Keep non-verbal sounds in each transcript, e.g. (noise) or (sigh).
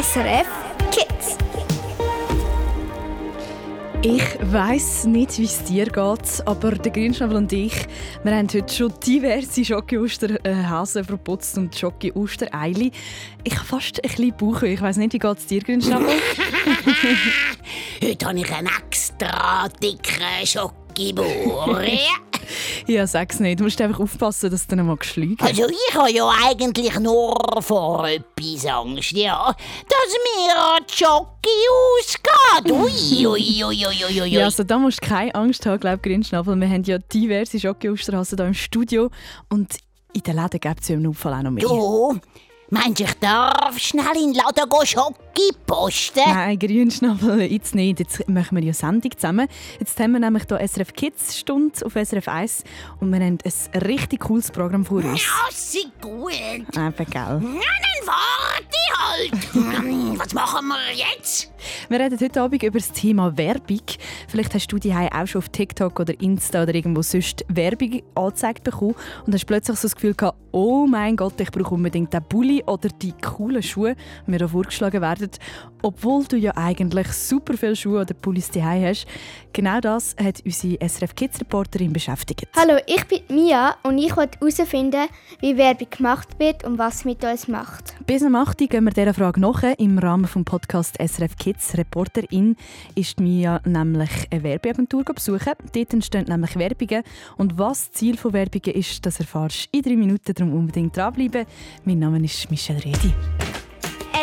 SRF Kids. Ich weiß nicht, wie es dir geht, aber der Grünschnabel und ich, wir haben heute schon diverse Schoki-Osterhasen verputzt und Schoki-Ostereili. Ich habe fast ein bisschen Bauch. Ich weiß nicht, wie geht es dir, Grünschnabel? (laughs) heute habe ich einen extra dicken Schokibauch. (laughs) Ja, sag's nicht. Du musst einfach aufpassen, dass du nicht mal geschlagen Also ich habe ja eigentlich nur vor etwas Angst, ja. Dass mir die Schoki ausgeht. Ui, ui, ui, ui, ui, Ja, also da musst du keine Angst haben, glaube Grünschnabel. Wir haben ja diverse Schoki-Osterhasen hier im Studio und in den Läden gibt es ja im Notfall auch noch mehr. Du, meinst du, ich darf schnell in den Laden Schoki posten? Nein, Grünschnabel, jetzt nicht. Jetzt machen wir ja Sendung zusammen. Jetzt haben wir nämlich hier SRF Kids Stunde auf SRF 1 und wir haben ein richtig cooles Programm vor uns. Ja, sie gut. Eben, gell? Ja, dann warte halt. Was machen wir jetzt? Wir reden heute Abend über das Thema Werbung. Vielleicht hast du die auch schon auf TikTok oder Insta oder irgendwo sonst Werbung angezeigt bekommen und hast plötzlich so das Gefühl gehabt, oh mein Gott, ich brauche unbedingt den Bulli oder die coolen Schuhe, die mir da vorgeschlagen werden, obwohl du ja eigentlich super viele Schuhe oder Pullis daheim hast. Genau das hat unsere SRF Kids Reporterin beschäftigt. Hallo, ich bin Mia und ich wollte herausfinden, wie Werbung gemacht wird und was es mit uns macht. Bis am 8. Uhr gehen wir dieser Frage nach. Im Rahmen des Podcasts SRF Kids Reporterin ist Mia nämlich eine Werbeagentur besuchen. Dort entstehen nämlich Werbungen. Und was das Ziel von Werbungen ist, das erfährst du in drei Minuten. Darum unbedingt dranbleiben. Mein Name ist Michelle Redi.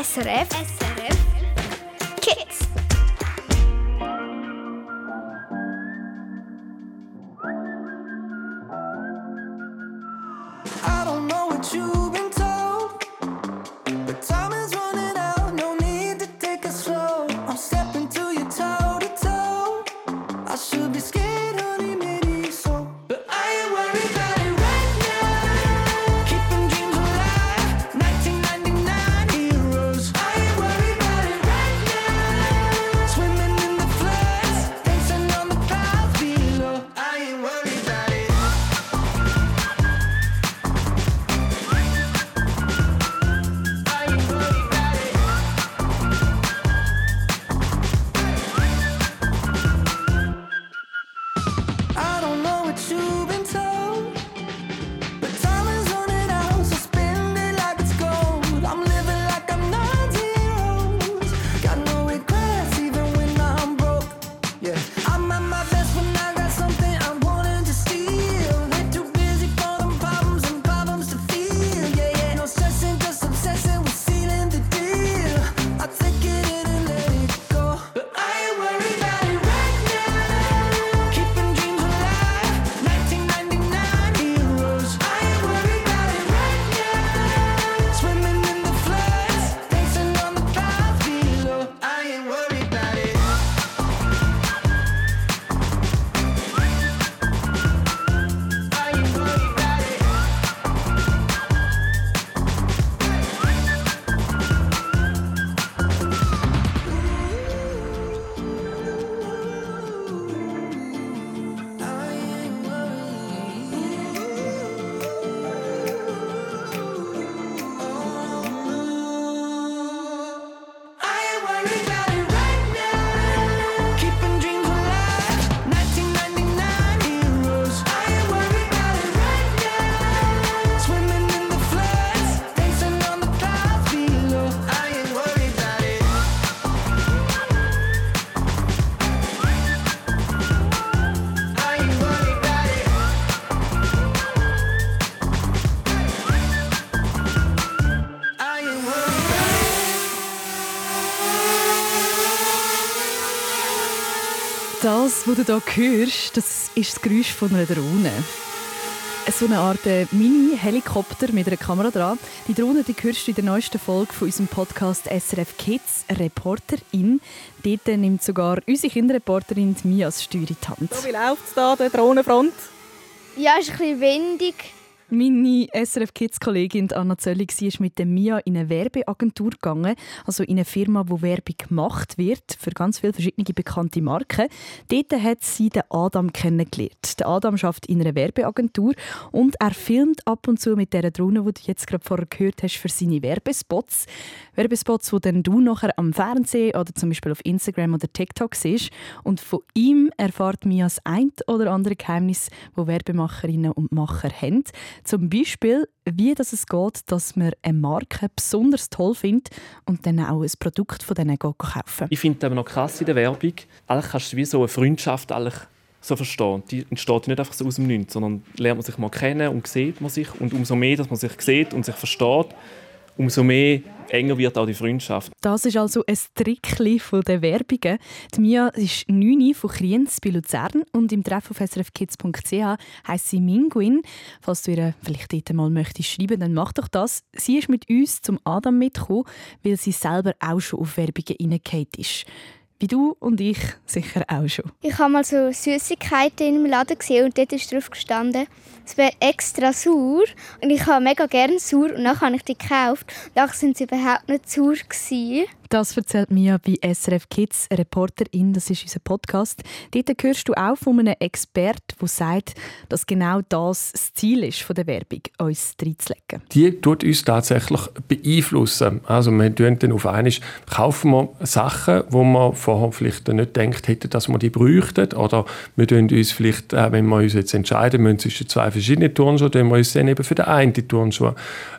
SRF SRF was du hier hörst, das ist das Geräusch von einer Drohne. So eine Art äh, Mini-Helikopter mit einer Kamera dran. Die Drohne die hörst du in der neuesten Folge von unserem Podcast SRF Kids Reporterin. Dort nimmt sogar unsere Kinderreporterin Mia als Steuer in die Hand. So, wie läuft es da, der Drohnenfront? Ja, ist ein bisschen windig Meine SRF Kids Kollegin Anna Zöllig war mit der Mia in eine Werbeagentur gegangen, also in eine Firma, wo Werbung gemacht wird für ganz viele verschiedene bekannte Marken. Dort hat sie den Adam kennengelernt. Der Adam arbeitet in einer Werbeagentur und er filmt ab und zu mit der Drohne, die du jetzt gerade vorher gehört hast, für seine Werbespots. Werbespots, die dann du nachher am Fernsehen oder zum Beispiel auf Instagram oder TikTok siehst. Und von ihm erfahrt Mia das ein oder andere Geheimnis, wo Werbemacherinnen und Macher haben. Zum Beispiel, wie das es geht, dass man eine Marke besonders toll findet und dann auch ein Produkt von denen kaufen Ich finde aber noch krass in der Werbung, eigentlich kannst du wie so eine Freundschaft so verstehen. Die entsteht nicht einfach so aus dem Nichts, sondern lernt man sich mal kennen und sieht man sich. Und umso mehr, dass man sich sieht und sich versteht, umso mehr enger wird auch die Freundschaft. Das ist also ein Trickli von den Werbungen. Die Mia ist 9 von Kriens bei Luzern und im Treff auf srfkids.ch heisst sie Minguin. Falls du ihr vielleicht dort mal möchtest schreiben, dann mach doch das. Sie ist mit uns zum Adam mitgekommen, weil sie selber auch schon auf Werbungen reingefallen ist. Wie du und ich sicher auch schon. Ich habe mal so Süßigkeiten im Laden gesehen und dort ist drauf gestanden, es wäre extra sauer und ich habe mega gerne sauer und dann habe ich die gekauft dann sind sie überhaupt nicht sauer gewesen. Das erzählt Mia bei SRF Kids, Reporterin, das ist unser Podcast. Dort hörst du auch von einem Experten, der sagt, dass genau das das Ziel ist von der Werbung, uns reinzulegen. Die tut uns tatsächlich beeinflussen. Also wir tun dann auf einmal, kaufen wir Sachen, wo wir vorher vielleicht nicht gedacht hätten, dass wir die bräuchten. Oder wir tun uns vielleicht, äh, wenn wir uns jetzt entscheiden müssen zwischen zwei verschiedenen Turnschuhen, tun wir uns dann eben für den einen Turnschuh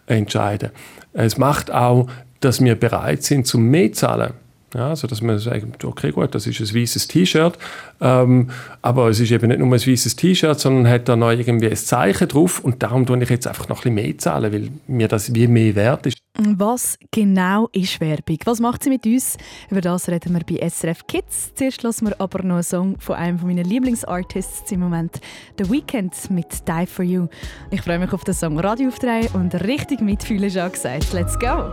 entscheiden. Es macht auch dass wir bereit sind zum mehr zahlen. Ja, also dass man sagt, okay gut, das ist ein weißes T-Shirt, ähm, aber es ist eben nicht nur ein weißes T-Shirt, sondern hat da noch irgendwie ein Zeichen drauf und darum tue ich jetzt einfach noch ein bisschen mehr zahlen, weil mir das wie mehr wert ist. Was genau ist Werbung? Was macht sie mit uns? Über das reden wir bei SRF Kids. Zuerst hören wir aber noch einen Song von einem meiner Lieblingsartists im Moment, The Weeknd mit Die For You. Ich freue mich auf den Song Radio aufdrehen und richtig mitfühlen, schon gesagt. Let's go!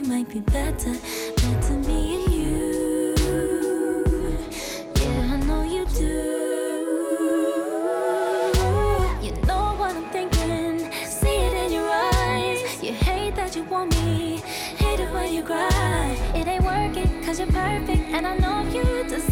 we might be better. Better me and you. Yeah, I know you do. You know what I'm thinking. See it in your eyes. You hate that you want me. Hate it when you cry. It ain't working, cause you're perfect. And I know you deserve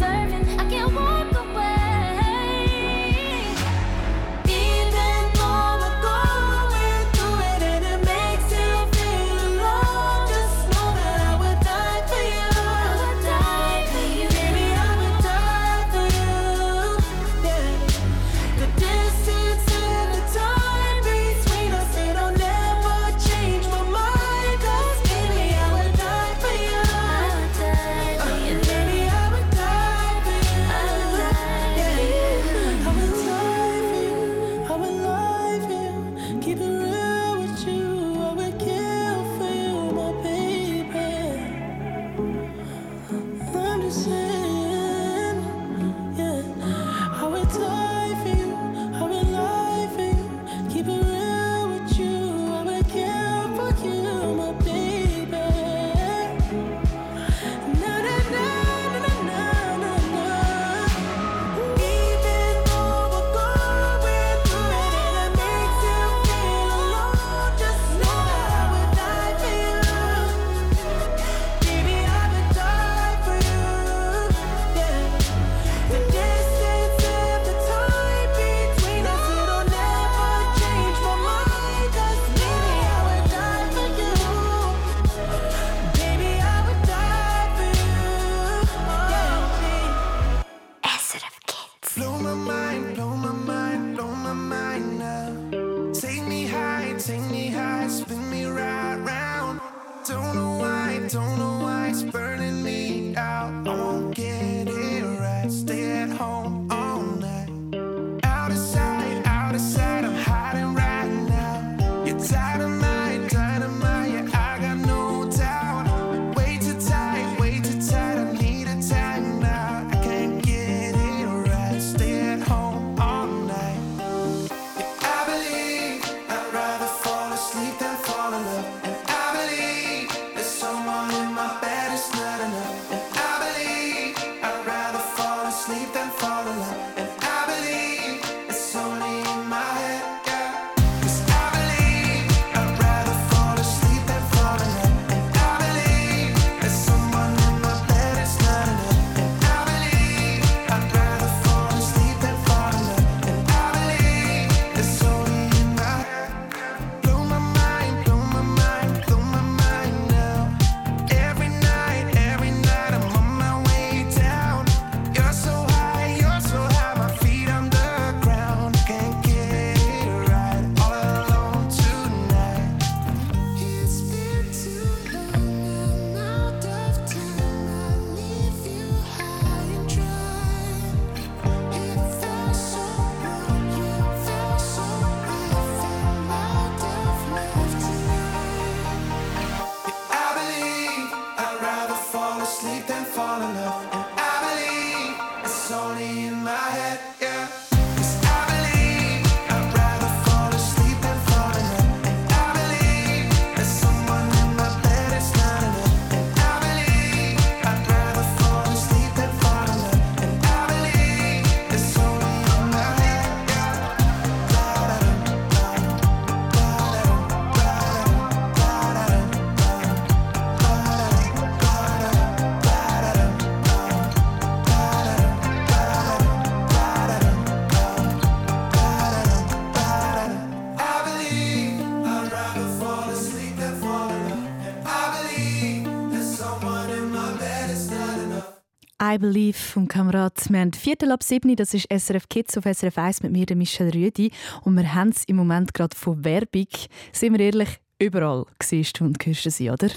Vom Kamerad. Wir haben Viertel ab 7, das ist SRF Kids auf SRF 1 mit mir, der Michelle Rüdi. Und wir haben es im Moment gerade von Werbung. Sind wir ehrlich, überall siehst du und hörst du sie, oder?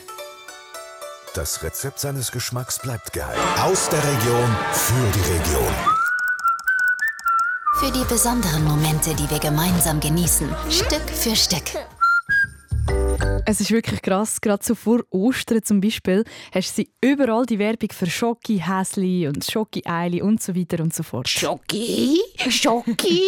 Das Rezept seines Geschmacks bleibt geheim. Aus der Region für die Region. Für die besonderen Momente, die wir gemeinsam genießen, Stück für Stück. Es ist wirklich krass, gerade so vor Ostern zum Beispiel, hast du überall die Werbung für Schoki, Häsli und Schoki, Eili und so weiter und so fort. Schoki, Schoki,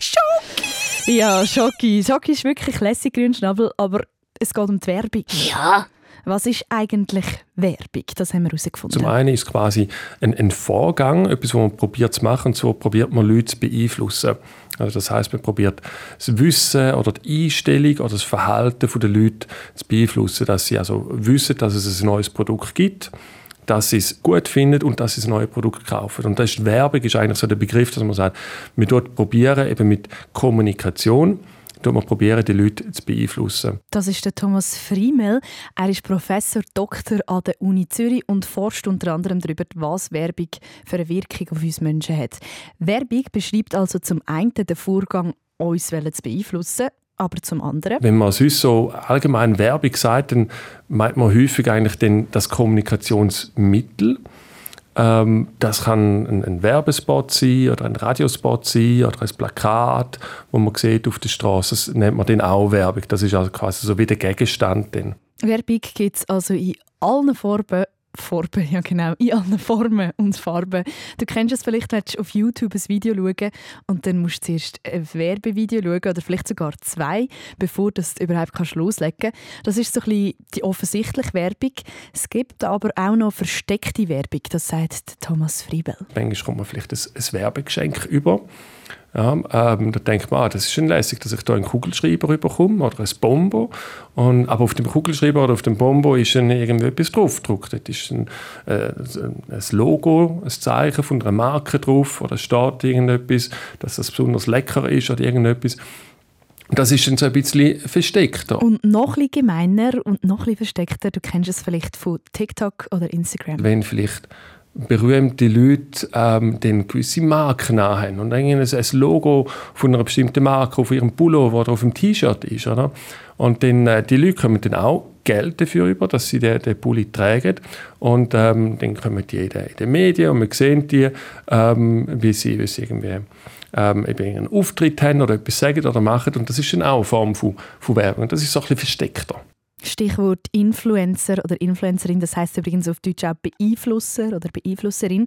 Schoki. Ja, Schoki. Schoki ist wirklich lässig, Grünschnabel, aber es geht um die Werbung. Ja, Was ist eigentlich Werbung? Das haben wir herausgefunden. Zum einen ist es quasi ein, ein Vorgang, etwas, was man probiert zu machen, und so probiert man Leute zu beeinflussen. Also das heißt, man probiert das Wissen oder die Einstellung oder das Verhalten der Leute zu beeinflussen, dass sie also wissen, dass es ein neues Produkt gibt, dass sie es gut finden und dass sie das neue Produkt kaufen. Und das ist Werbung ist eigentlich so der Begriff, dass man sagt, wir dort probieren eben mit Kommunikation, dort man probieren, die Leute zu beeinflussen. Das ist der Thomas Friemel. Er ist Professor Doktor an der Uni Zürich und forscht unter anderem darüber, was Werbung für eine Wirkung auf uns Menschen hat. Werbung beschreibt also zum einen den Vorgang, uns zu beeinflussen, aber zum anderen Wenn man sonst so allgemein Werbung sagt, dann meint man häufig eigentlich den, das Kommunikationsmittel. Ähm, das kann ein, ein Werbespot sein oder ein Radiospot sein oder ein Plakat, wo man sieht auf der Straße. Das nennt man dann auch Werbung. Das ist also quasi so wie der Gegenstand. Dann. Werbung gibt es also in allen Farben. Farben, ja genau, in allen Formen und Farben. Du kennst es vielleicht, willst du auf YouTube ein Video schauen und dann musst du zuerst ein Werbevideo schauen oder vielleicht sogar zwei, bevor du überhaupt kannst loslegen kannst. Das ist so ein bisschen die offensichtliche Werbung. Es gibt aber auch noch versteckte Werbung, das sagt Thomas Friebel. Manchmal kommt man vielleicht ein, ein Werbegeschenk über. Ja, ähm, da denkt man, ah, das ist schon lässig, dass ich da einen Kugelschreiber bekomme oder ein Bombo. Und, aber auf dem Kugelschreiber oder auf dem Bombo ist dann irgendwie etwas draufgedruckt. Dort ist ein, äh, ein Logo, ein Zeichen von einer Marke drauf oder steht irgendetwas, dass das besonders lecker ist oder irgendetwas. Das ist dann so ein bisschen versteckter. Und noch ein bisschen gemeiner und noch ein bisschen versteckter, du kennst es vielleicht von TikTok oder Instagram. wenn vielleicht berühmte Leute ähm, dann gewisse Marken haben und ein, Logo von einer bestimmten Marke auf ihrem Pullover oder auf dem T-Shirt ist. Oder? Und dann, äh, die Leute kommen dann auch Geld dafür über, dass sie den, den Pulli tragen. Und ähm, dann kommen die in den Medien und wir sehen die, ähm, wie, sie, wie sie irgendwie ähm, eben einen Auftritt haben oder etwas sagen oder machen. Und das ist dann auch eine Form von, von Werbung. Das ist so ein bisschen versteckter. Stichwort Influencer oder Influencerin, das heißt übrigens auf Deutsch auch Beeinflusser oder Beeinflusserin.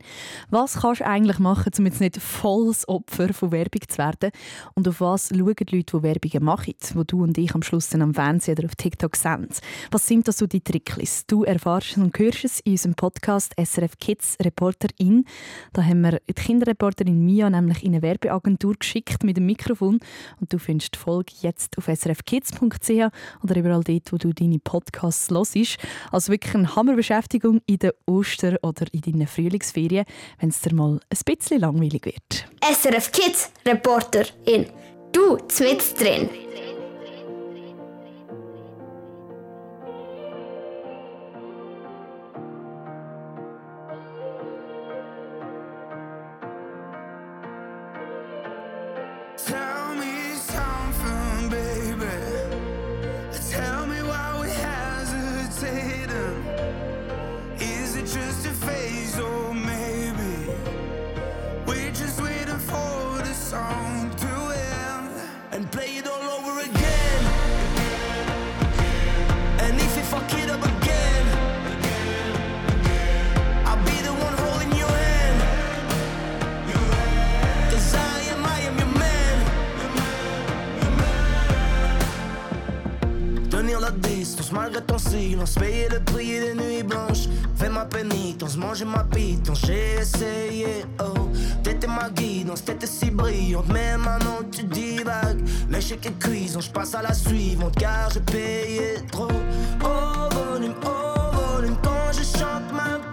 Was kannst du eigentlich machen, um jetzt nicht volles Opfer von Werbung zu werden? Und auf was schauen die Leute, die Werbungen machen, wo du und ich am Schluss dann am Fernsehen oder auf TikTok sehen? Was sind das so die Tricks? Du erfährst und hörst es in unserem Podcast SRF Kids Reporterin. Da haben wir die Kinderreporterin Mia nämlich in eine Werbeagentur geschickt mit dem Mikrofon und du findest die Folge jetzt auf srfkids.ch oder überall dort, wo du deine Podcasts hörst. Also wirklich eine Hammerbeschäftigung in der Oster- oder in deinen Frühlingsferien, wenn es dir mal ein bisschen langweilig wird. SRF Kids Reporterin. Du, zwitz drin. Distance malgré ton silence, payer le prix des nuits blanches. Fais ma pénitence, manger ma pitance, j'ai essayé. Oh, t'étais ma guidance, t'étais si brillante, mais maintenant tu divagues. L'échec est cuisant, je passe à la suivante car j'ai payé trop. Oh, volume, oh, volume, quand je chante ma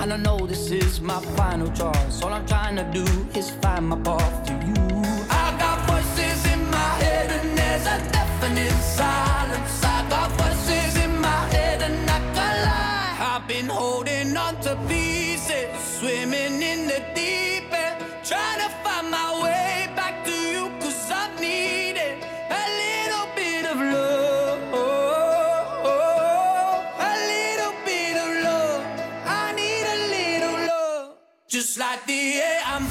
and I know this is my final choice. All I'm trying to do is find my path to you. I got voices in my head, and there's a deafening silence. I got voices in my head, and I can lie. I've been holding on to pieces, swimming in the deep end, trying to find my way. like the air. I'm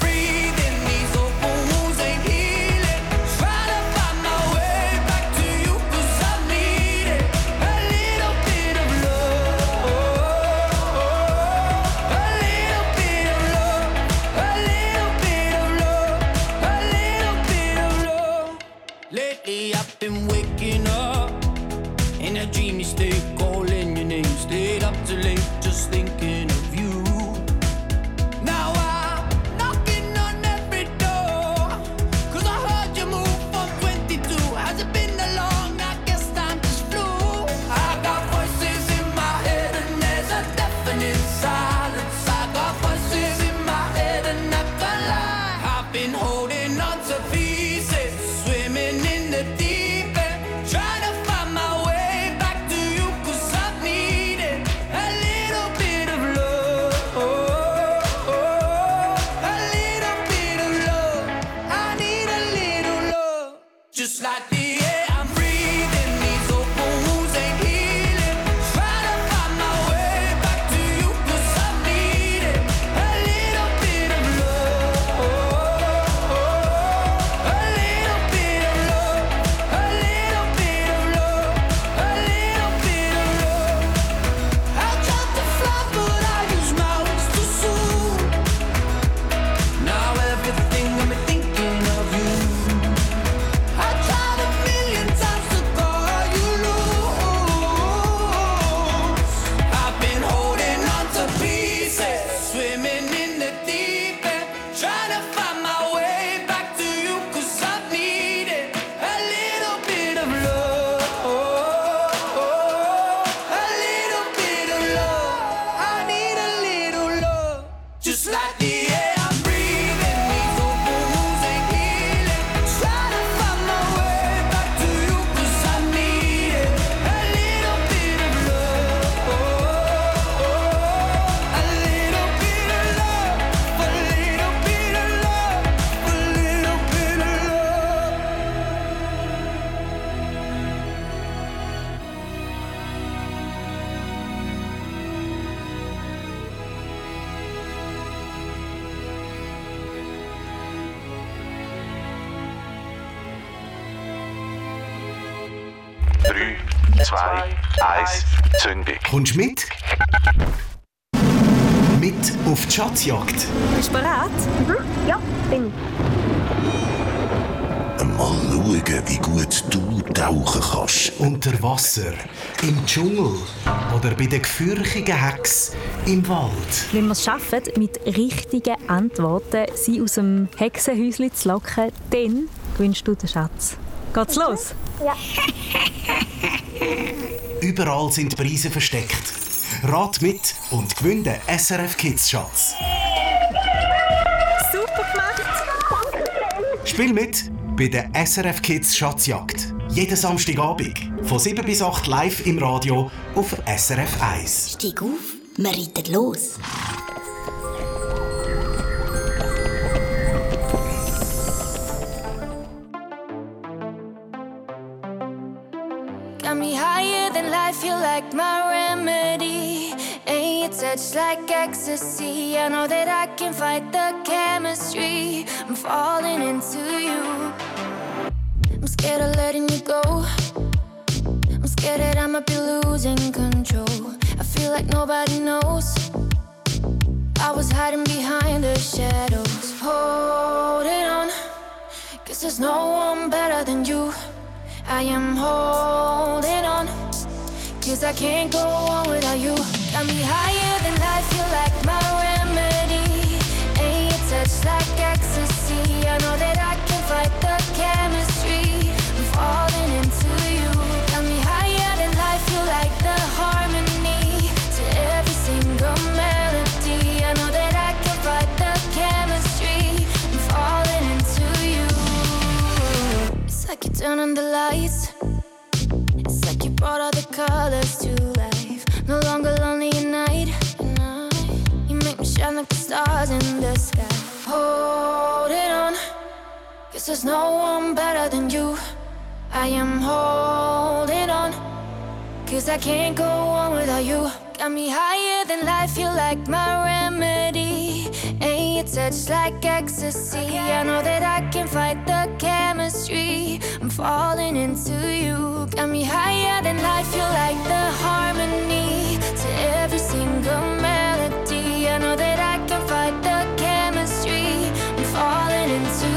3, 2, 1, Zündung. Kommst du mit? Mit auf die Schatzjagd. Bist du bereit? Mhm. Ja, bin Mal schauen, wie gut du tauchen kannst. Unter Wasser, im Dschungel oder bei den gefürchigen Hex im Wald. Wenn wir es schaffen, mit richtigen Antworten sie aus dem Hexenhäuschen zu locken, dann gewinnst du den Schatz. Geht's los? Ja. (laughs) Überall sind Preise versteckt. Rat mit und gewinn den SRF Kids Schatz. Super gemacht! Spiel mit bei der SRF Kids Schatzjagd. Jeden Samstagabend von 7 bis 8 live im Radio auf SRF 1. Steig auf, wir reiten los. Like my remedy. Ain't your touch like ecstasy. I know that I can fight the chemistry. I'm falling into you. I'm scared of letting you go. I'm scared that I might be losing control. I feel like nobody knows. I was hiding behind the shadows. Holding on, cause there's no one better than you. I am holding on, cause I can't go on without you. Got me higher than life, you like my remedy. Ain't your touch like ecstasy. I know that I can fight the chemistry. I'm falling into you. Got me higher than life, you like the harmony to every single melody. I know that I can fight the chemistry. I'm falling into you. It's like you turn on the lights. Colors to life. No longer lonely at night. You make me shine like the stars in the sky. Holding on, cause there's no one better than you. I am holding on, cause I can't go on without you. Got me higher than life, you're like my remedy. Your touch like ecstasy. I know that I can fight the chemistry. I'm falling into you. Got me higher than life, you like the harmony to every single melody. I know that I can fight the chemistry. I'm falling into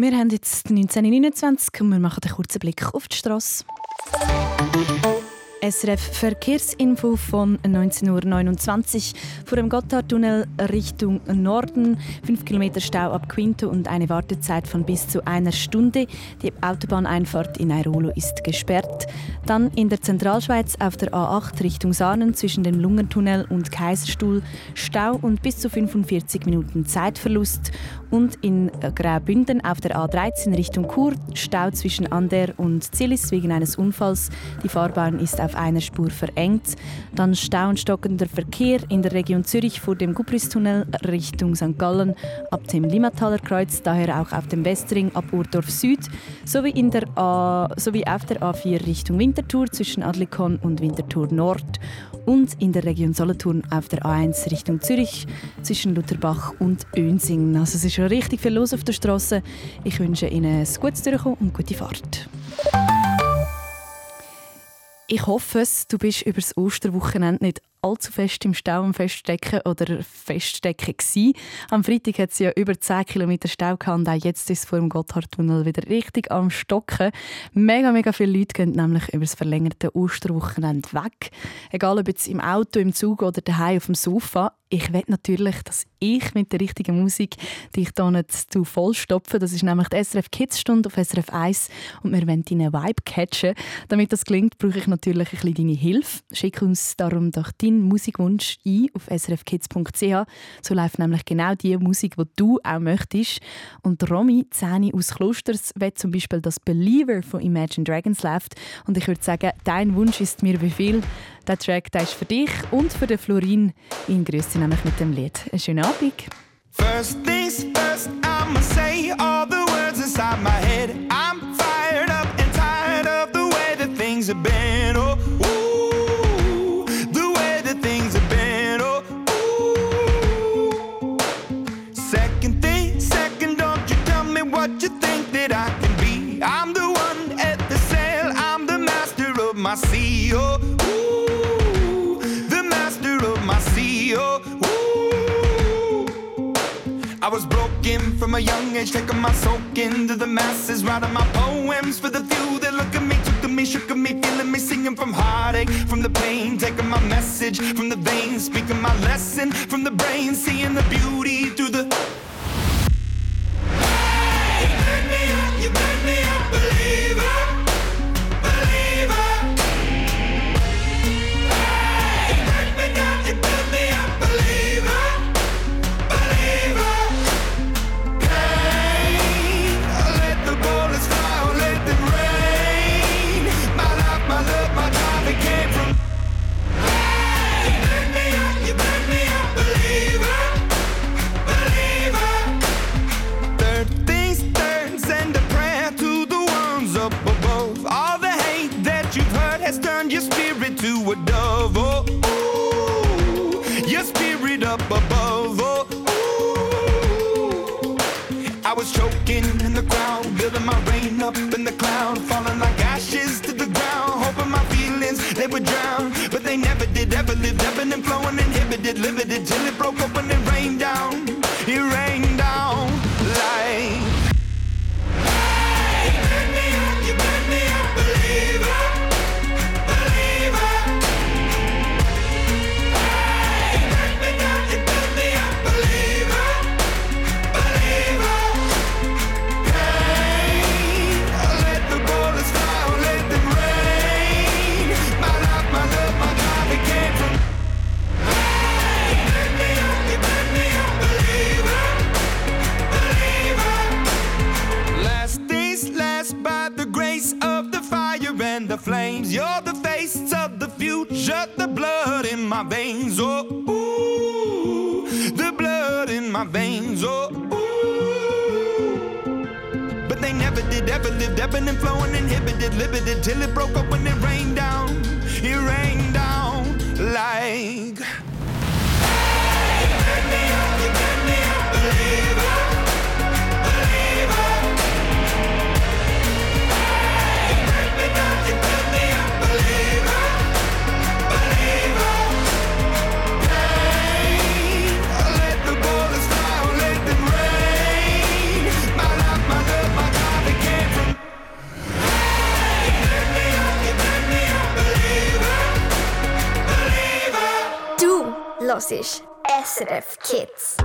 Wir haben jetzt 1929 und wir machen einen kurzen Blick auf die Straße. SRF Verkehrsinfo von 19.29 Uhr vor dem Gotthardtunnel Richtung Norden. 5 Kilometer Stau ab Quinto und eine Wartezeit von bis zu einer Stunde. Die Autobahneinfahrt in Airolo ist gesperrt. Dann in der Zentralschweiz auf der A8 Richtung Sahnen zwischen dem Lungentunnel und Kaiserstuhl Stau und bis zu 45 Minuten Zeitverlust. Und in Graubünden auf der A13 Richtung Chur Stau zwischen Ander und Zillis wegen eines Unfalls. Die Fahrbahn ist auf einer Spur verengt. Dann Stau stockender Verkehr in der Region Zürich vor dem Gubristunnel Richtung St. Gallen ab dem Limmataler Kreuz, daher auch auf dem Westring ab Urdorf Süd, sowie, in der A, sowie auf der A4 Richtung Winterthur zwischen Adlikon und Winterthur Nord und in der Region Solothurn auf der A1 Richtung Zürich zwischen Lutherbach und Önsingen. Also es ist schon richtig viel los auf der Straße. Ich wünsche Ihnen ein gutes Durchkommen und gute Fahrt. Ich hoffe es, du bist über das Osterwochenende nicht allzu fest im Stau am Feststecken oder Feststecken gsi. Am Freitag hat es ja über 10 Kilometer Stau gehabt und auch jetzt ist es vor dem Gotthardtunnel wieder richtig am Stocken. Mega, mega viele Leute gehen nämlich über das verlängerte Osterwochenende weg. Egal ob jetzt im Auto, im Zug oder daheim auf dem Sofa. Ich will natürlich, dass ich mit der richtigen Musik dich hier nicht zu voll stopfe. Das ist nämlich die SRF Kids Stunde auf SRF 1 und wir wollen deinen Vibe catchen. Damit das gelingt, brauche ich natürlich ein bisschen deine Hilfe. Schick uns darum doch deinen Musikwunsch ein auf srfkids.ch. So läuft nämlich genau die Musik, die du auch möchtest. Und Romy, Zähne aus Klosters, will zum Beispiel das Believer von Imagine Dragons läuft. Und ich würde sagen, dein Wunsch ist mir Befehl. Der Track der ist für dich und für den Florin. Ihn grüßt sie nämlich mit dem Lied. Einen schönen Abend. First things first, I'ma say all the words inside my head. I'm fired up and tired of the way that things have been. A young age, taking my soak into the masses, writing my poems for the few that look at me, took to me, shook at me, feeling me, singing from heartache, from the pain, taking my message from the veins, speaking my lesson from the brain, seeing the beauty through the. Hey, you burn me up, you burn me up, did. Ever lived, ebbing and flowing, inhibited, limited till it broke open my veins. Oh, ooh, the blood in my veins. Oh, ooh. But they never did, ever lived, ebbing and flowing, inhibited, limited, till it broke up when it rained down. It rained down like. Hörst SRF Kids.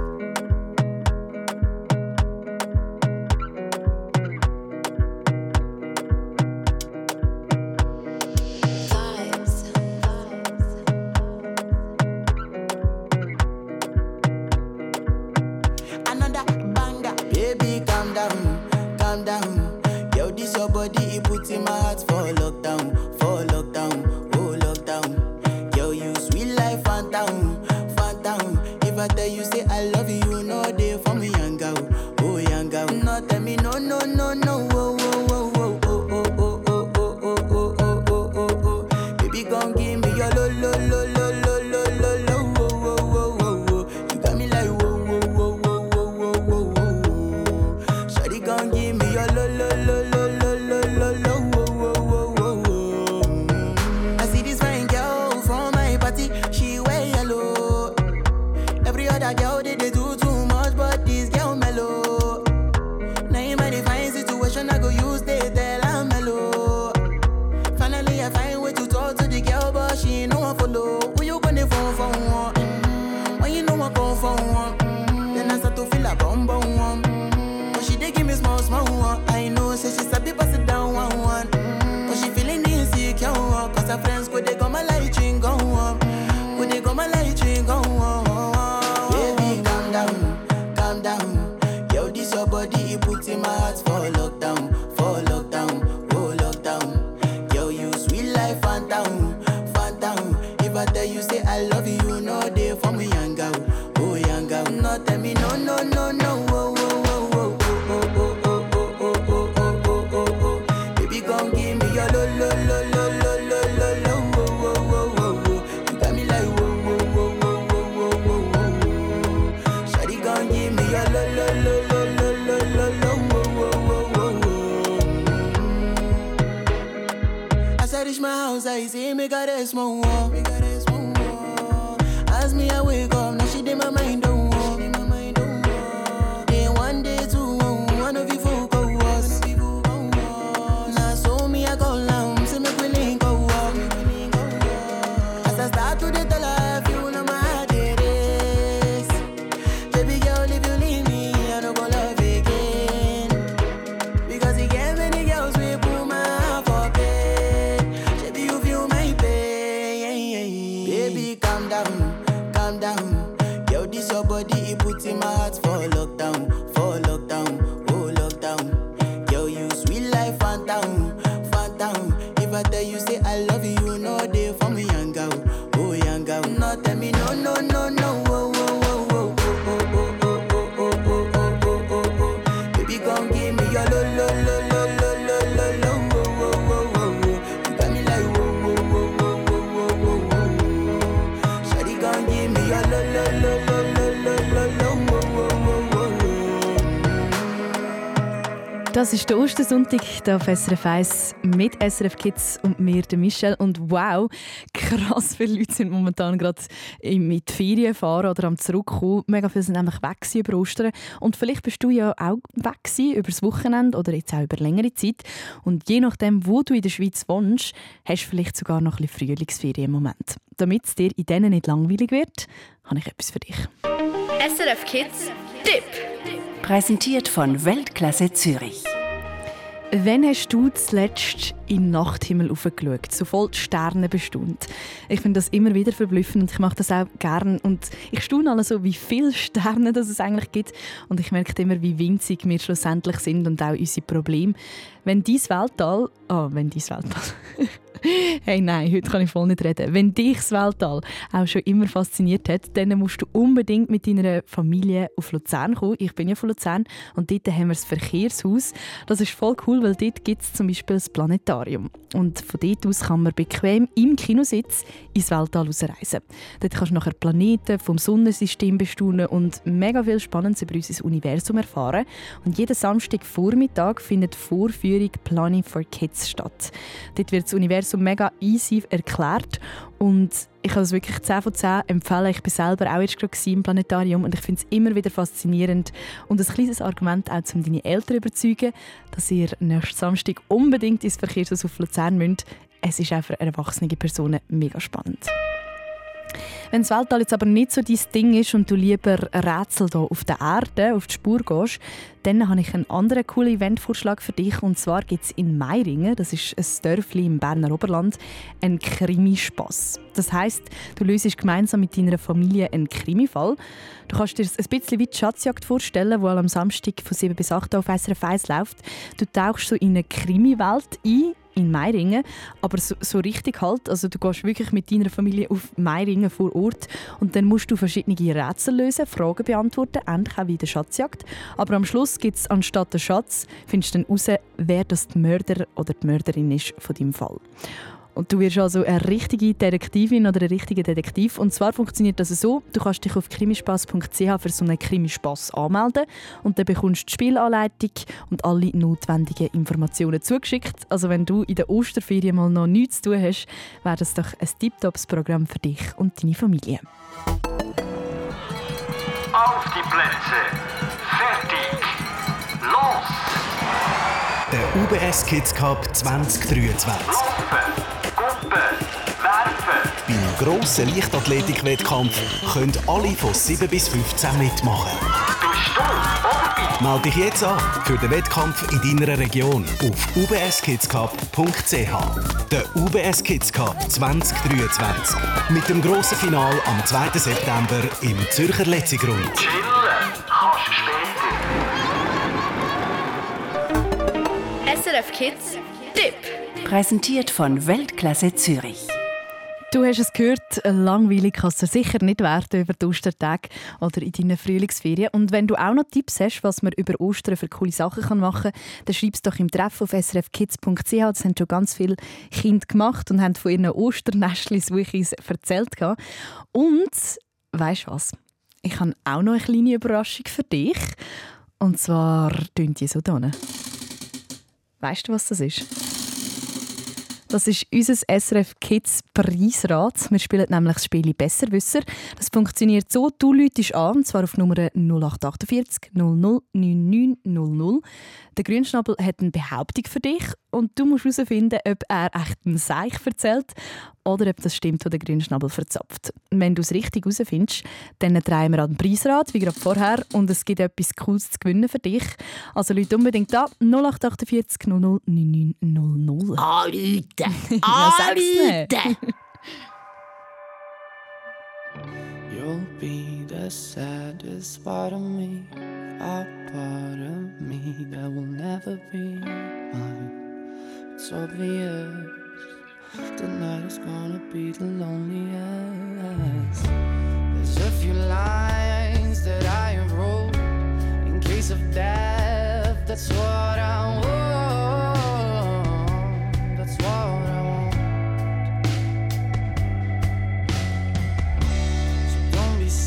Oh, oh, oh, oh, oh. I reach my house, I see me got a small wall. As me I wake up, now she did my mind oh. Das ist der Ostersonntag hier auf SRF 1 mit SRF Kids und mir, der Michelle. Und wow, krass viele Leute sind momentan gerade mit Ferien fahren oder am Zurückkommen. Mega viele sind nämlich weg über Ostern. Und vielleicht bist du ja auch weg gewesen, über das Wochenende oder jetzt auch über längere Zeit. Und je nachdem, wo du in der Schweiz wohnst, hast du vielleicht sogar noch ein bisschen Frühlingsferien im Moment. Damit es dir in denen nicht langweilig wird, habe ich etwas für dich. SRF Kids Tipp. Präsentiert von Weltklasse Zürich. Wann hast du zuletzt in den Nachthimmel aufgeschaut, so voll Sterne bestaunt? Ich finde das immer wieder verblüffend und ich mache das auch gern. Und ich staune alle so, wie viele Sterne das es eigentlich gibt. Und ich merke immer, wie winzig wir schlussendlich sind und auch unsere Probleme. Wenn dein Weltall... Oh, wenn dein Weltall... (laughs) (laughs) hey, nein, heute kann ich voll nicht reden. Wenn dich das Weltall auch schon immer fasziniert hat, dann musst du unbedingt mit deiner Familie auf Luzern kommen. Ich bin ja von Luzern und dort haben wir das Verkehrshaus. Das ist voll cool, weil dort gibt es zum Beispiel das Planetarium. Und von dort aus kann man bequem im Kinositz ins Weltall ausreisen. Dort kannst du nachher Planeten vom Sonnensystem bestaunen und mega viel Spannendes über unser Universum erfahren. Und jeden Samstagvormittag findet die Vorführung Planning for Kids statt. Dort wird das Universum mega easy erklärt und ich kann es wirklich 10 von 10 empfehlen. Ich war selber auch erst gerade im Planetarium und ich finde es immer wieder faszinierend und ein kleines Argument auch, um deine Eltern zu überzeugen, dass ihr nächsten Samstag unbedingt ins Verkehrshaus auf Luzern müsst. Es ist auch für erwachsene Personen mega spannend. Wenn das Weltall jetzt aber nicht so dein Ding ist und du lieber Rätsel hier auf der Erde, auf die Spur gehst, dann habe ich einen anderen coolen Eventvorschlag für dich. Und zwar gibt es in Meiringen, das ist ein Dörfli im Berner Oberland, einen Krimispass. Das heisst, du löst gemeinsam mit deiner Familie einen Krimifall. Du kannst dir ein bisschen wie die Schatzjagd vorstellen, die am Samstag von 7 bis 8 Uhr auf SRF 1 läuft. Du tauchst so in eine Krimiwelt ein, in Meiringen, aber so, so richtig halt, also du gehst wirklich mit deiner Familie auf Meiringen vor Ort und dann musst du verschiedene Rätsel lösen, Fragen beantworten, ähnlich auch wie der Schatzjagd. Aber am Schluss gibt es anstatt der Schatz, findest du dann heraus, wer das der Mörder oder die Mörderin ist von deinem Fall. Und du wirst also eine richtige Detektivin oder ein richtiger Detektiv. Und zwar funktioniert das so, du kannst dich auf krimispass.ch für so einen Krimispass anmelden und dann bekommst du die Spielanleitung und alle notwendigen Informationen zugeschickt. Also wenn du in der Osterferien mal noch nichts zu tun hast, wäre das doch ein tiptops Programm für dich und deine Familie. Auf die Plätze. Fertig. Los. Der UBS Kids Cup 2023. Laufen. Werfen. Beim grossen Leichtathletik-Wettkampf können alle von 7 bis 15 mitmachen. Bist du Melde dich jetzt an für den Wettkampf in deiner Region auf ubskidscup.ch. Der UBS Kids Cup 2023. Mit dem grossen Final am 2. September im Zürcher Letzigrund. SRF Kids Tipp. Präsentiert von Weltklasse Zürich. Du hast es gehört, langweilig kann es dir sicher nicht werden über die Ostertage oder in deinen Frühlingsferien. Und wenn du auch noch Tipps hast, was man über Ostern für coole Sachen machen kann, dann schreib es doch im Treff auf srfkids.ch. Das haben schon ganz viele Kinder gemacht und haben von ihren Osternestli-Suchis erzählt. Und weißt du was? Ich habe auch noch eine kleine Überraschung für dich. Und zwar tönt die so hier. Weißt du, was das ist? Das ist unser SRF Kids Preisrad. Wir spielen nämlich das Spiel Besserwisser. Das funktioniert so, du läutest an, und zwar auf Nummer 0848 00 9900. Der Grünschnabel hat eine Behauptung für dich und du musst herausfinden, ob er echt einen Seich erzählt oder ob das stimmt, was der Grünschnabel verzapft. Wenn du es richtig herausfindest, dann drehen wir an den Preisrad, wie gerade vorher, und es gibt etwas Cooles zu gewinnen für dich. Also Leute unbedingt da, 0848 00 9900. Anrufen! (laughs) Ja, sag's nicht. Anrufen! (laughs) You'll be the saddest part of me, a part of me that will never be mine. It's obvious tonight is gonna be the loneliest. There's a few lines that I have wrote in case of death. That's what I want.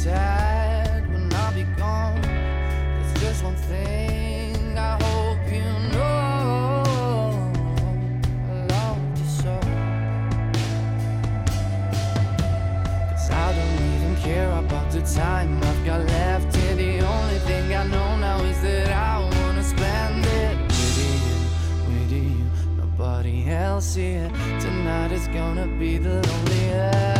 Sad when I'll be gone. There's just one thing I hope you know. I love you so. Cause I don't even care about the time I've got left here. The only thing I know now is that I wanna spend it with you, with you. Nobody else here. Tonight is gonna be the loneliest.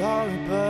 Sorry, but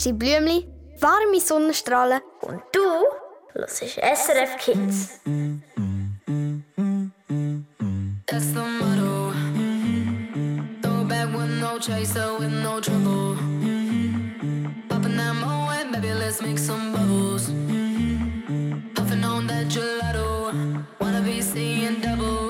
erste Blümli, warme Sonnenstrahlen und du hörst SRF Kids. That's the motto. Throw back with no chaser, with no trouble. Popping that moe, baby, let's make some bubbles. Puffing on that gelato, wanna be seeing double.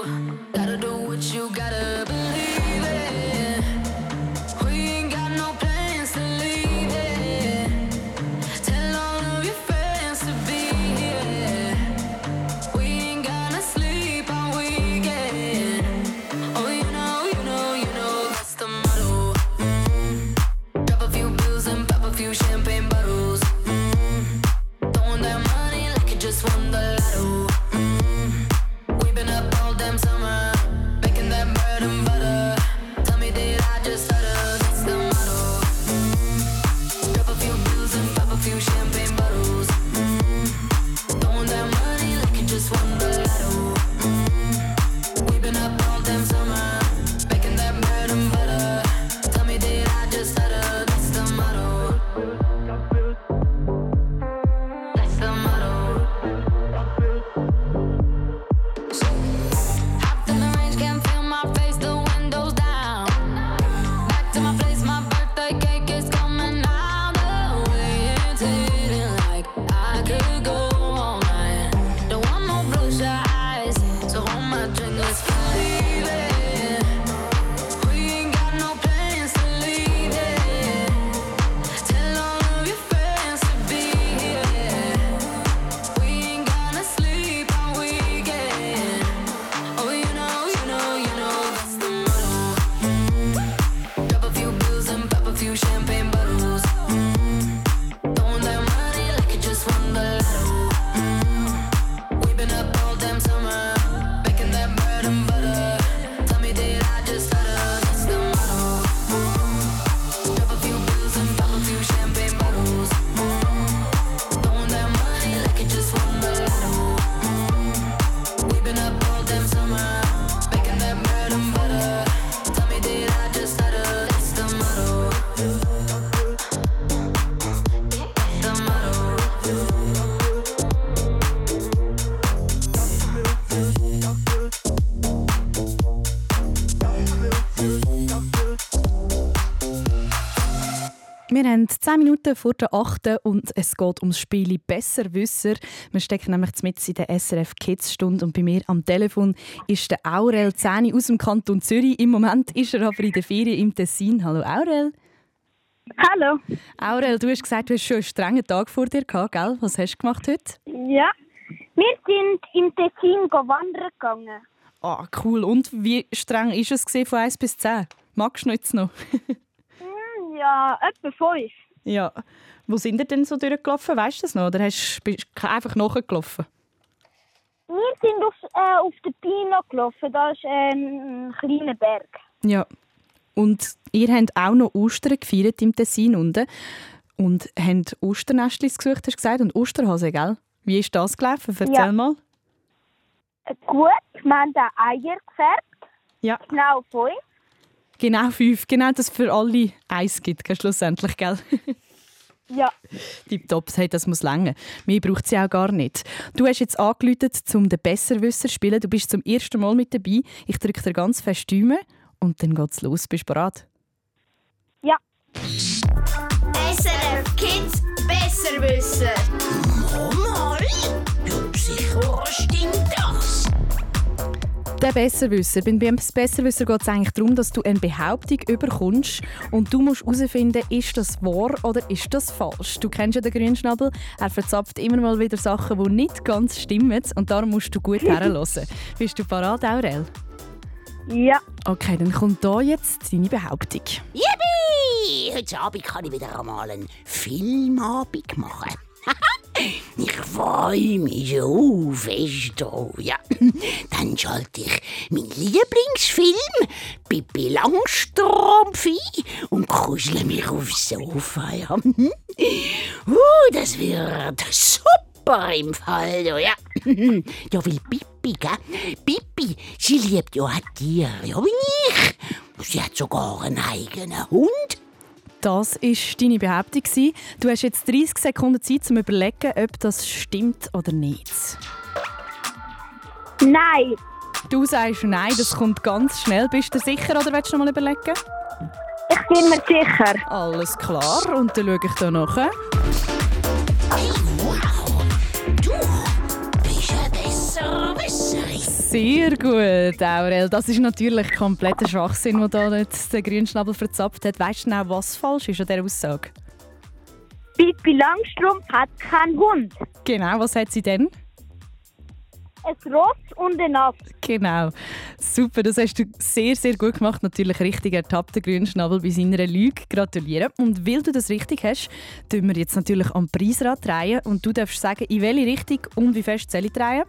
10 Minuten vor der 8. und es geht ums Spiel Besserwisser. Wir stecken nämlich mit in der SRF Kids Stunde und bei mir am Telefon ist der Aurel Zäni aus dem Kanton Zürich. Im Moment ist er aber in der Ferien im Tessin. Hallo Aurel. Hallo. Aurel, du hast gesagt, du hast schon einen strengen Tag vor dir gehabt, gell? Was hast du gemacht heute? Ja. Wir sind im Tessin wandern gegangen. Ah, cool. Und wie streng war es von 1 bis 10? Magst du jetzt noch? (laughs) Hm, Ja, etwa fünf. Ja. Wo sind ihr denn so durchgelaufen? Weißt du das noch? Oder hast, bist du einfach nachgelaufen? Wir sind auf, äh, auf der Pino gelaufen. Da ist ähm, ein kleiner Berg. Ja. Und ihr habt auch noch Ostern gefeiert im Tessin unten. Und habt Osternestlis gesucht, hast du gesagt, und Osterhase, gell? Wie ist das gelaufen? Erzähl Ja. mal. Gut, wir haben da Eier gefärbt. Ja. Genau fünf. Genau fünf. Genau, dass es für alle eins gibt, gell, schlussendlich, gell? (laughs) Ja. Tipptopp, hey, das muss länger. Mehr braucht sie auch gar nicht. Du hast jetzt angeläutet, um den Besserwisser zu spielen. Du bist zum ersten Mal mit dabei. Ich drücke dir ganz fest die Daumen und dann geht's los. Bist du bereit? Ja. SRF Kids Besserwisser. Mal? Ja, sicher stimmt das. Der Besserwisser. Beim Besserwisser geht es eigentlich darum, dass du eine Behauptung überkommst und du musst herausfinden, ist das wahr oder ist das falsch. Du kennst ja den Grünschnabel. Er verzapft immer mal wieder Sachen, die nicht ganz stimmen und darum musst du gut (laughs) herhören. Bist du parat, Aurel? Ja. Okay, dann kommt da jetzt deine Behauptung. Yippie! Heute Abend kann ich wieder einmal einen Filmabend machen. (laughs) ich freue mich so fest drauf. Ja. Dann schalte ich meinen Lieblingsfilm Pippi Langstrumpf ein und kuschle mich aufs Sofa. Ja. uh, (laughs) das wird super im Fall. Ja, (laughs) ja weil Pippi, gell? Pippi, sie liebt ja auch Tiere, ja wie ich. Sie hat sogar einen eigenen Hund. Das war deine Behauptung. Du hast jetzt 30 Sekunden Zeit, um zu überlegen, ob das stimmt oder nicht. Nein. Du sagst nein, das kommt ganz schnell. Bist du sicher oder willst du noch mal überlegen? Ich ziemlich sicher. Alles klar, und dann schaue ich hier nach. Sehr gut, Aurel. Das ist natürlich kompletter Schwachsinn, der da jetzt den Grünschnabel verzapft hat. Weißt du genau, was falsch ist an dieser Aussage? Pippi Langstrumpf hat keinen Hund. Genau, was hat sie denn? Ein Ross und ein Ass. Genau. Super, das hast du sehr, sehr gut gemacht. Natürlich richtig ertappt, der Grünschnabel bei seiner Lüge. Gratuliere. Und weil du das richtig hast, tun wir jetzt natürlich am Preisrad drehen. Und du darfst sagen, in welche Richtung und wie fest soll ich drehen?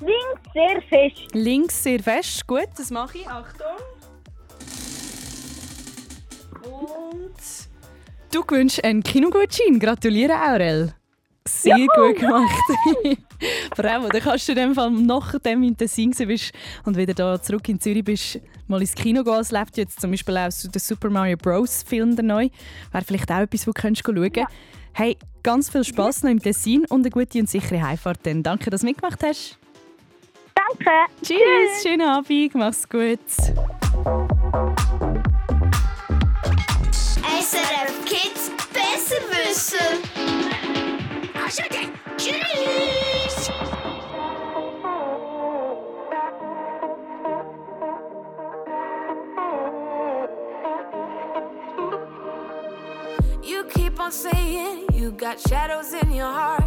Links sehr fest. Links sehr fest. Gut, das mache ich. Achtung. Und du gewünschst einen Kinogutschein. Gratuliere, Aurel. Sehr Juhu! gut gemacht. (laughs) Bravo, dann kannst du in dem Fall, nachdem in Tessin bist und wieder da zurück in Zürich bist, mal ins Kino gehen. Es läuft jetzt zum Beispiel auch der Super Mario Bros. Film der neu. Wäre vielleicht auch etwas, wo du könntest schauen kannst. Hey, ganz viel Spass noch im Tessin und eine gute und sichere Heimfahrt. Dann. Danke, dass du mitgemacht hast. Danke. Tschüss, schönen Abend, mach's gut. SRF Kids besser wissen. Tschüss. You keep on saying you got shadows in your heart.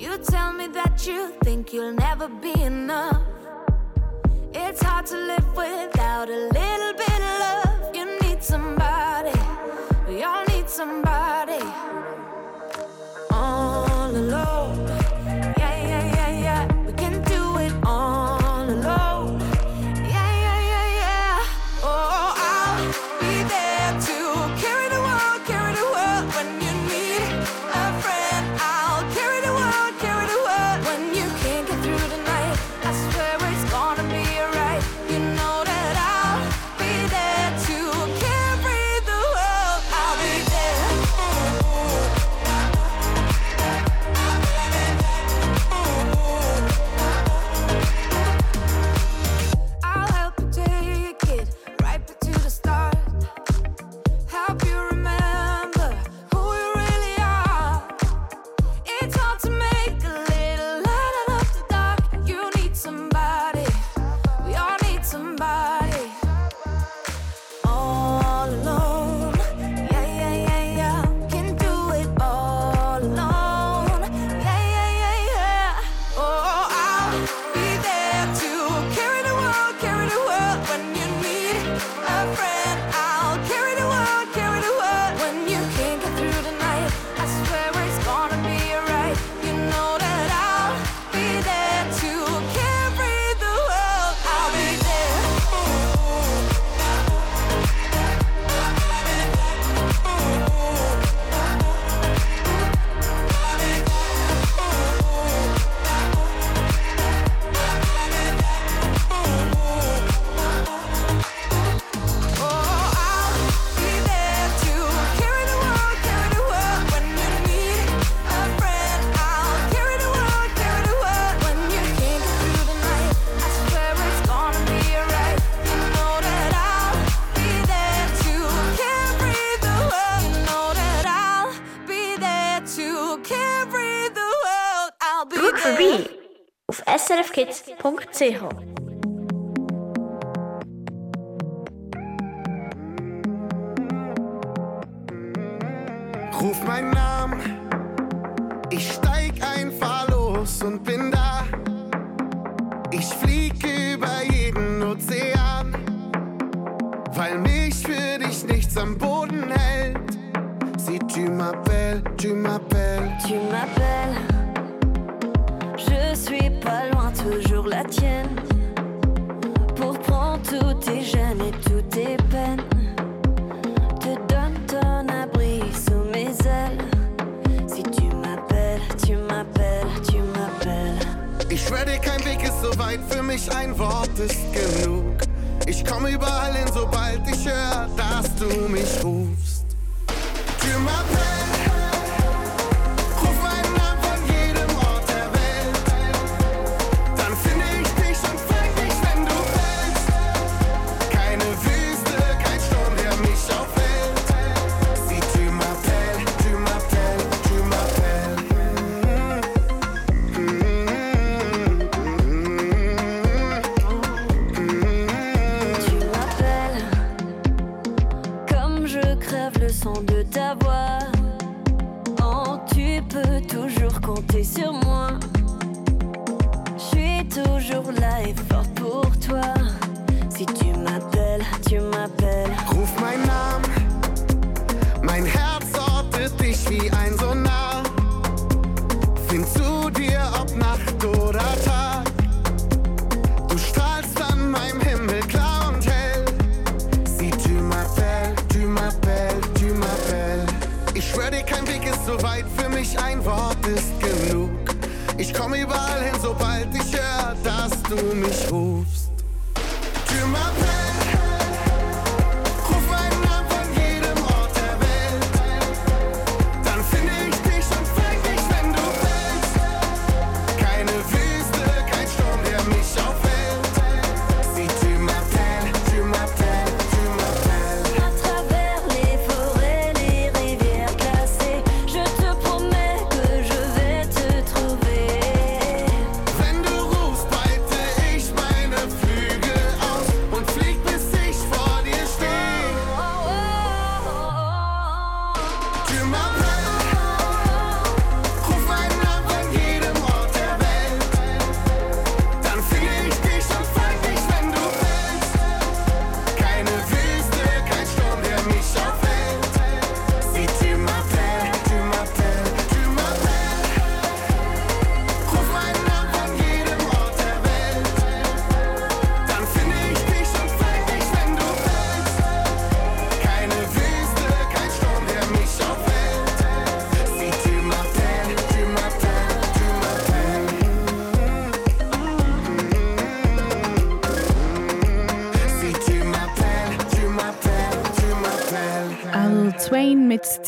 You tell me that you think you'll never be enough. It's hard to live without a srfkids.ch. mich ein Wort ist genug. Ich komme überall hin, sobald ich höre, dass du mich rufst.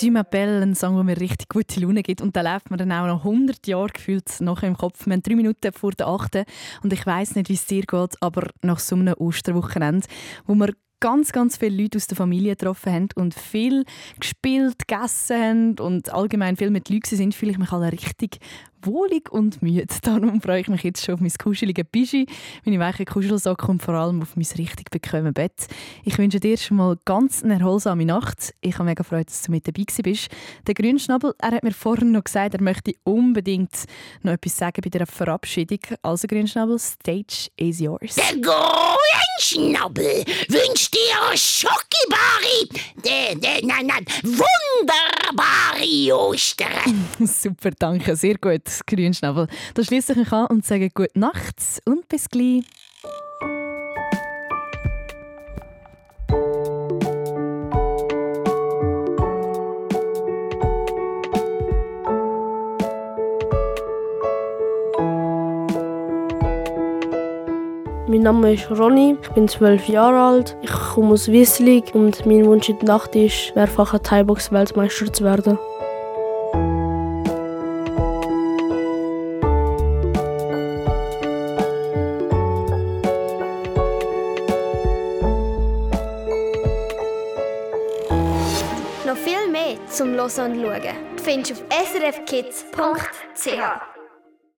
Twain mit «Tu m'appelles», ein Song, der mir richtig gute Laune gibt. Und da läuft mir dann auch noch 100 Jahre gefühlt nachher im Kopf. Wir haben drei Minuten vor der 8. Und ich weiss nicht, wie es dir geht, aber nach so einem Osterwochenende, wo wir ganz, ganz viele Leute aus der Familie getroffen haben und viel gespielt, gegessen haben und allgemein viel mit Leuten sind, fühle ich mich alle richtig wohlig und müde. Darum freue ich mich jetzt schon auf mein kuschelige Pischi, meine weiche Kuschelsocken und vor allem auf mein richtig bequeme Bett. Ich wünsche dir schon mal ganz eine erholsame Nacht. Ich habe mega Freude, dass du mit dabei bist. Der Grünschnabel, er hat mir vorhin noch gesagt, er möchte unbedingt noch etwas sagen bei der Verabschiedung. Also Grünschnabel, Stage is yours. Der Grünschnabel wünscht dir Schokibari, de, de, nein, nein, wunderbare Ostern. (laughs) Super, danke, sehr gut, Grünschnabel. Da schließe ich mich an und sage gute Nacht und bis gleich. Mein Name ist Ronny, ich bin 12 Jahre alt, ich komme aus Wisslig und mein Wunsch in der Nacht ist, mehrfacher Thai-Box-Weltmeister zu werden. Zum Hören und Schauen findest du auf srfkids.ch.